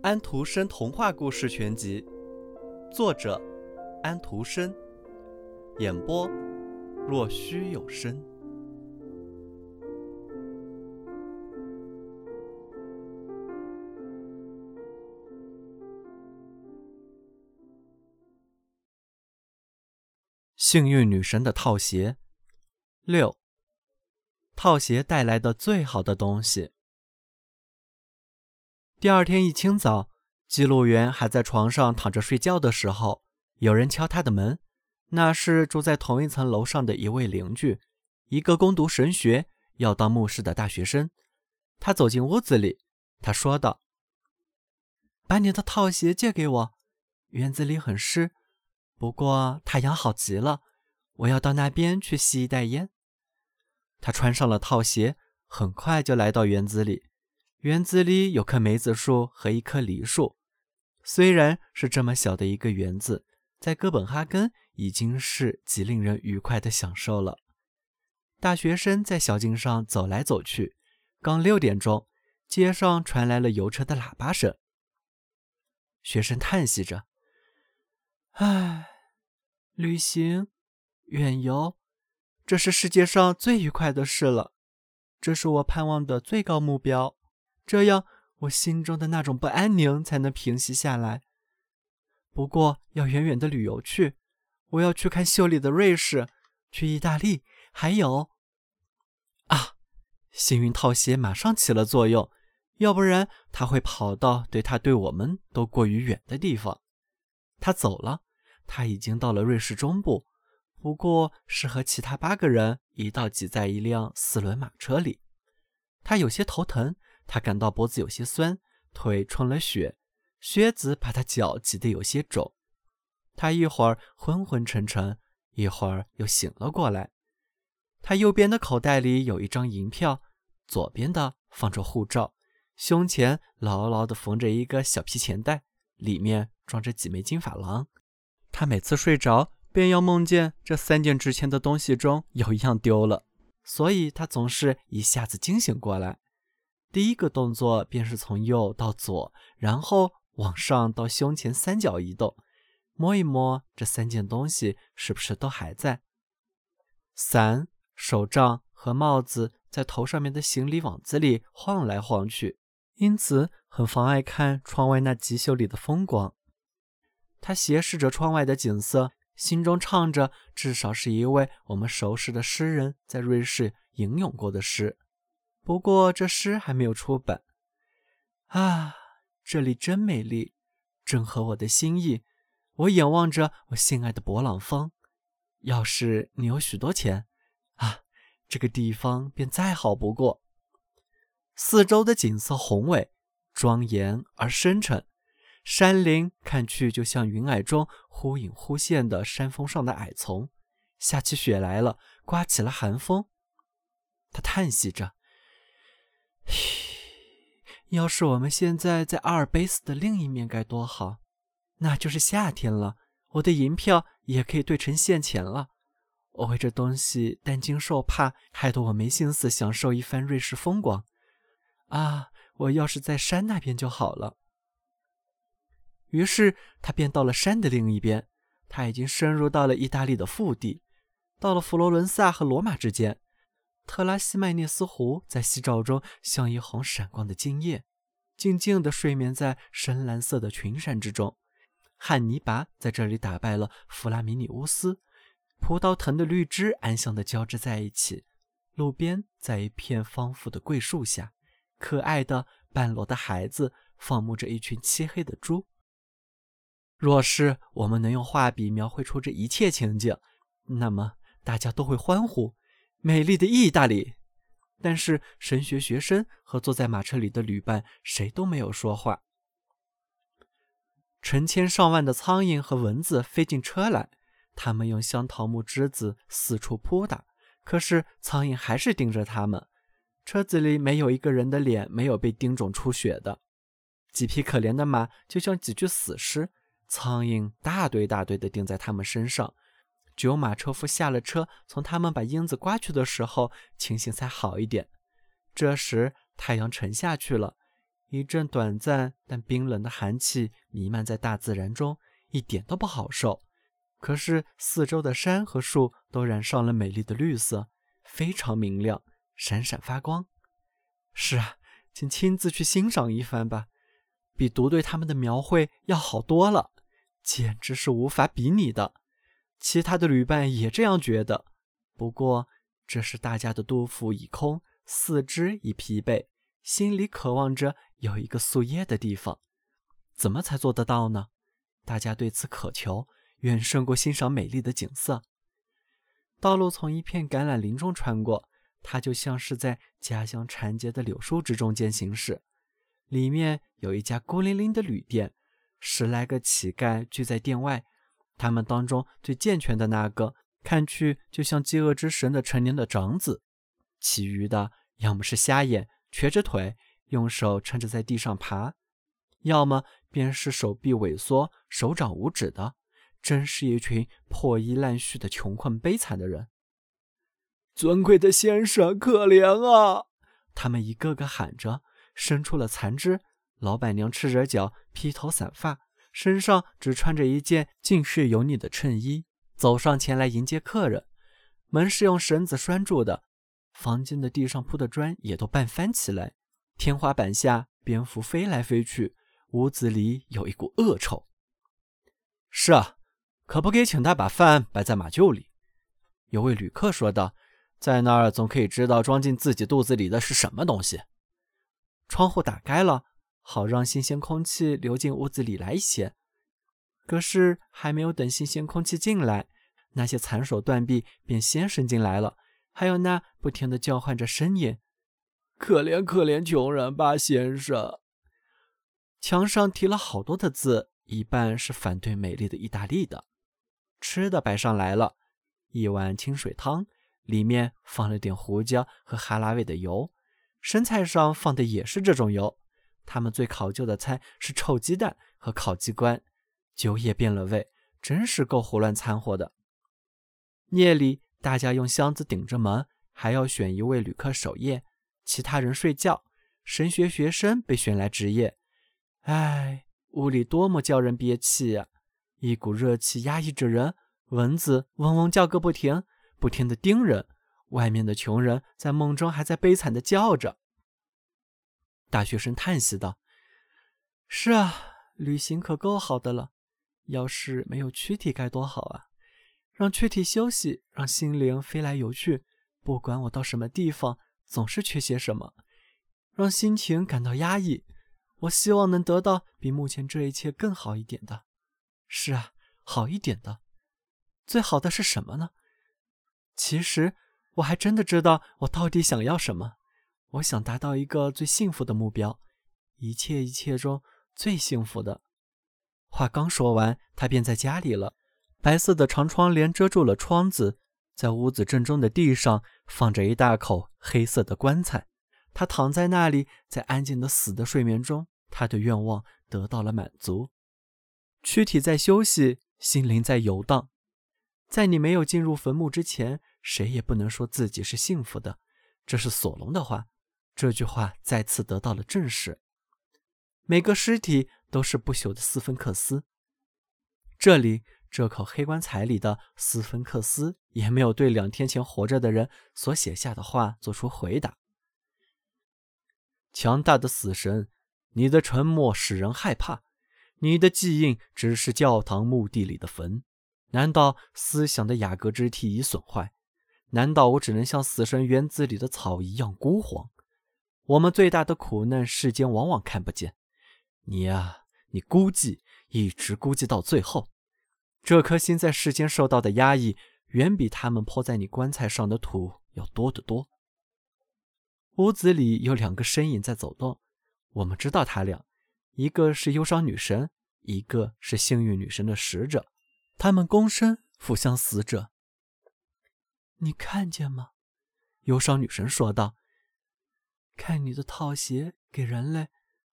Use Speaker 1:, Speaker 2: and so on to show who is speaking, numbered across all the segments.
Speaker 1: 安徒生童话故事全集，作者安徒生，演播若虚有声。幸运女神的套鞋六，套鞋带来的最好的东西。第二天一清早，记录员还在床上躺着睡觉的时候，有人敲他的门。那是住在同一层楼上的一位邻居，一个攻读神学、要当牧师的大学生。他走进屋子里，他说道：“把你的套鞋借给我，院子里很湿，不过太阳好极了，我要到那边去吸一袋烟。”他穿上了套鞋，很快就来到园子里。园子里有棵梅子树和一棵梨树，虽然是这么小的一个园子，在哥本哈根已经是极令人愉快的享受了。大学生在小径上走来走去，刚六点钟，街上传来了油车的喇叭声。学生叹息着：“唉，旅行，远游，这是世界上最愉快的事了，这是我盼望的最高目标。”这样，我心中的那种不安宁才能平息下来。不过，要远远的旅游去，我要去看秀丽的瑞士，去意大利，还有……啊，幸运套鞋马上起了作用，要不然他会跑到对他对我们都过于远的地方。他走了，他已经到了瑞士中部，不过是和其他八个人一道挤在一辆四轮马车里。他有些头疼。他感到脖子有些酸，腿充了血，靴子把他脚挤得有些肿。他一会儿昏昏沉沉，一会儿又醒了过来。他右边的口袋里有一张银票，左边的放着护照，胸前牢牢地缝着一个小皮钱袋，里面装着几枚金法郎。他每次睡着，便要梦见这三件值钱的东西中有一样丢了，所以他总是一下子惊醒过来。第一个动作便是从右到左，然后往上到胸前三角移动，摸一摸这三件东西是不是都还在。伞、手杖和帽子在头上面的行李网子里晃来晃去，因此很妨碍看窗外那极秀丽的风光。他斜视着窗外的景色，心中唱着至少是一位我们熟识的诗人在瑞士吟咏过的诗。不过这诗还没有出版。啊，这里真美丽，正合我的心意。我眼望着我心爱的勃朗峰。要是你有许多钱，啊，这个地方便再好不过。四周的景色宏伟、庄严而深沉，山林看去就像云霭中忽隐忽现的山峰上的矮丛。下起雪来了，刮起了寒风。他叹息着。嘘要是我们现在在阿尔卑斯的另一面该多好！那就是夏天了，我的银票也可以兑成现钱了。我为这东西担惊受怕，害得我没心思享受一番瑞士风光。啊，我要是在山那边就好了。于是他便到了山的另一边。他已经深入到了意大利的腹地，到了佛罗伦萨和罗马之间。特拉西迈涅斯湖在夕照中像一泓闪光的金叶，静静地睡眠在深蓝色的群山之中。汉尼拔在这里打败了弗拉米尼乌斯。葡萄藤的绿枝安详地交织在一起。路边，在一片丰富的桂树下，可爱的半裸的孩子放牧着一群漆黑的猪。若是我们能用画笔描绘出这一切情景，那么大家都会欢呼。美丽的意大利，但是神学学生和坐在马车里的旅伴谁都没有说话。成千上万的苍蝇和蚊子飞进车来，他们用香桃木枝子四处扑打，可是苍蝇还是盯着他们。车子里没有一个人的脸没有被叮肿出血的。几匹可怜的马就像几具死尸，苍蝇大堆大堆地钉在他们身上。只有马车夫下了车，从他们把英子刮去的时候，情形才好一点。这时太阳沉下去了，一阵短暂但冰冷的寒气弥漫在大自然中，一点都不好受。可是四周的山和树都染上了美丽的绿色，非常明亮，闪闪发光。是啊，请亲自去欣赏一番吧，比读对他们的描绘要好多了，简直是无法比拟的。其他的旅伴也这样觉得。不过，这是大家的肚腹已空，四肢已疲惫，心里渴望着有一个宿夜的地方。怎么才做得到呢？大家对此渴求。远胜过欣赏美丽的景色。道路从一片橄榄林中穿过，它就像是在家乡缠结的柳树枝中间行驶。里面有一家孤零零的旅店，十来个乞丐聚在店外。他们当中最健全的那个，看去就像饥饿之神的成年的长子；其余的要么是瞎眼、瘸着腿，用手撑着在地上爬；要么便是手臂萎缩、手掌无指的。真是一群破衣烂絮的穷困悲惨的人。
Speaker 2: 尊贵的先生，可怜啊！
Speaker 1: 他们一个个喊着，伸出了残肢。老板娘赤着脚，披头散发，身上只穿着一件尽是油腻的衬衣，走上前来迎接客人。门是用绳子拴住的，房间的地上铺的砖也都半翻起来，天花板下蝙蝠飞来飞去，屋子里有一股恶臭。
Speaker 2: 是啊。可不可以请他把饭摆在马厩里？
Speaker 1: 有位旅客说道：“
Speaker 2: 在那儿总可以知道装进自己肚子里的是什么东西。”
Speaker 1: 窗户打开了，好让新鲜空气流进屋子里来一些。可是还没有等新鲜空气进来，那些残手断臂便先伸进来了，还有那不停的叫唤着呻吟：“
Speaker 2: 可怜可怜穷人吧，先生！”
Speaker 1: 墙上提了好多的字，一半是反对美丽的意大利的。吃的摆上来了，一碗清水汤，里面放了点胡椒和哈拉味的油，生菜上放的也是这种油。他们最考究的菜是臭鸡蛋和烤鸡冠，酒也变了味，真是够胡乱掺和的。夜里，大家用箱子顶着门，还要选一位旅客守夜，其他人睡觉。神学学生被选来值夜。唉，屋里多么叫人憋气呀！一股热气压抑着人，蚊子嗡嗡叫个不停，不停的叮人。外面的穷人在梦中还在悲惨的叫着。大学生叹息道：“是啊，旅行可够好的了，要是没有躯体该多好啊！让躯体休息，让心灵飞来游去。不管我到什么地方，总是缺些什么，让心情感到压抑。我希望能得到比目前这一切更好一点的。”是啊，好一点的，最好的是什么呢？其实我还真的知道我到底想要什么。我想达到一个最幸福的目标，一切一切中最幸福的。话刚说完，他便在家里了。白色的长窗帘遮住了窗子，在屋子正中的地上放着一大口黑色的棺材。他躺在那里，在安静的死的睡眠中，他的愿望得到了满足。躯体在休息，心灵在游荡。在你没有进入坟墓之前，谁也不能说自己是幸福的。这是索隆的话，这句话再次得到了证实。每个尸体都是不朽的斯芬克斯。这里，这口黑棺材里的斯芬克斯也没有对两天前活着的人所写下的话做出回答。强大的死神，你的沉默使人害怕。你的记印只是教堂墓地里的坟，难道思想的雅各肢体已损坏？难道我只能像死神园子里的草一样孤黄？我们最大的苦难，世间往往看不见。你呀，你估计，一直估计到最后。这颗心在世间受到的压抑，远比他们泼在你棺材上的土要多得多。屋子里有两个身影在走动，我们知道他俩。一个是忧伤女神，一个是幸运女神的使者，他们躬身俯向死者。你看见吗？忧伤女神说道。看你的套鞋给人类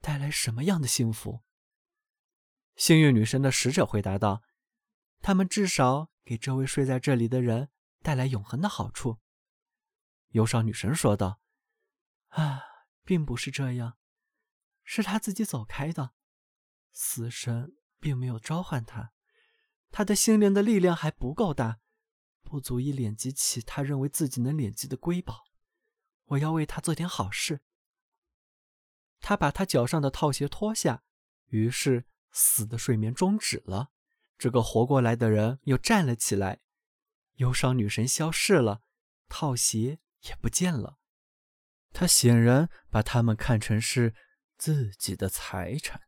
Speaker 1: 带来什么样的幸福？幸运女神的使者回答道：“他们至少给这位睡在这里的人带来永恒的好处。”忧伤女神说道：“啊，并不是这样。”是他自己走开的，死神并没有召唤他，他的心灵的力量还不够大，不足以敛集起他认为自己能敛集的瑰宝。我要为他做点好事。他把他脚上的套鞋脱下，于是死的睡眠终止了。这个活过来的人又站了起来，忧伤女神消失了，套鞋也不见了。他显然把他们看成是自己的财产。